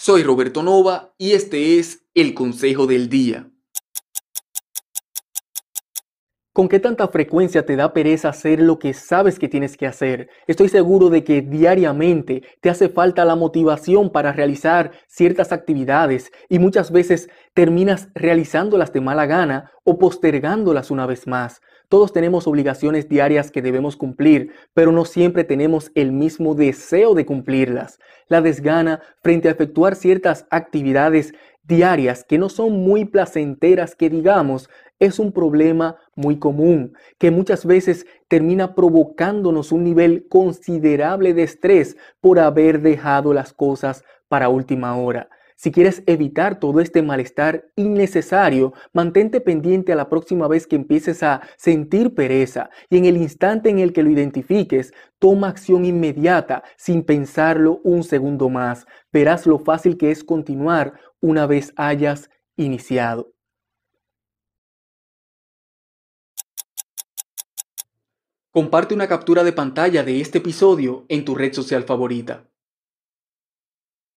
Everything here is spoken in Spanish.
Soy Roberto Nova y este es el Consejo del Día. ¿Con qué tanta frecuencia te da pereza hacer lo que sabes que tienes que hacer? Estoy seguro de que diariamente te hace falta la motivación para realizar ciertas actividades y muchas veces terminas realizándolas de mala gana o postergándolas una vez más. Todos tenemos obligaciones diarias que debemos cumplir, pero no siempre tenemos el mismo deseo de cumplirlas. La desgana frente a efectuar ciertas actividades diarias que no son muy placenteras, que digamos, es un problema muy común, que muchas veces termina provocándonos un nivel considerable de estrés por haber dejado las cosas para última hora. Si quieres evitar todo este malestar innecesario, mantente pendiente a la próxima vez que empieces a sentir pereza y en el instante en el que lo identifiques, toma acción inmediata sin pensarlo un segundo más. Verás lo fácil que es continuar una vez hayas iniciado. Comparte una captura de pantalla de este episodio en tu red social favorita.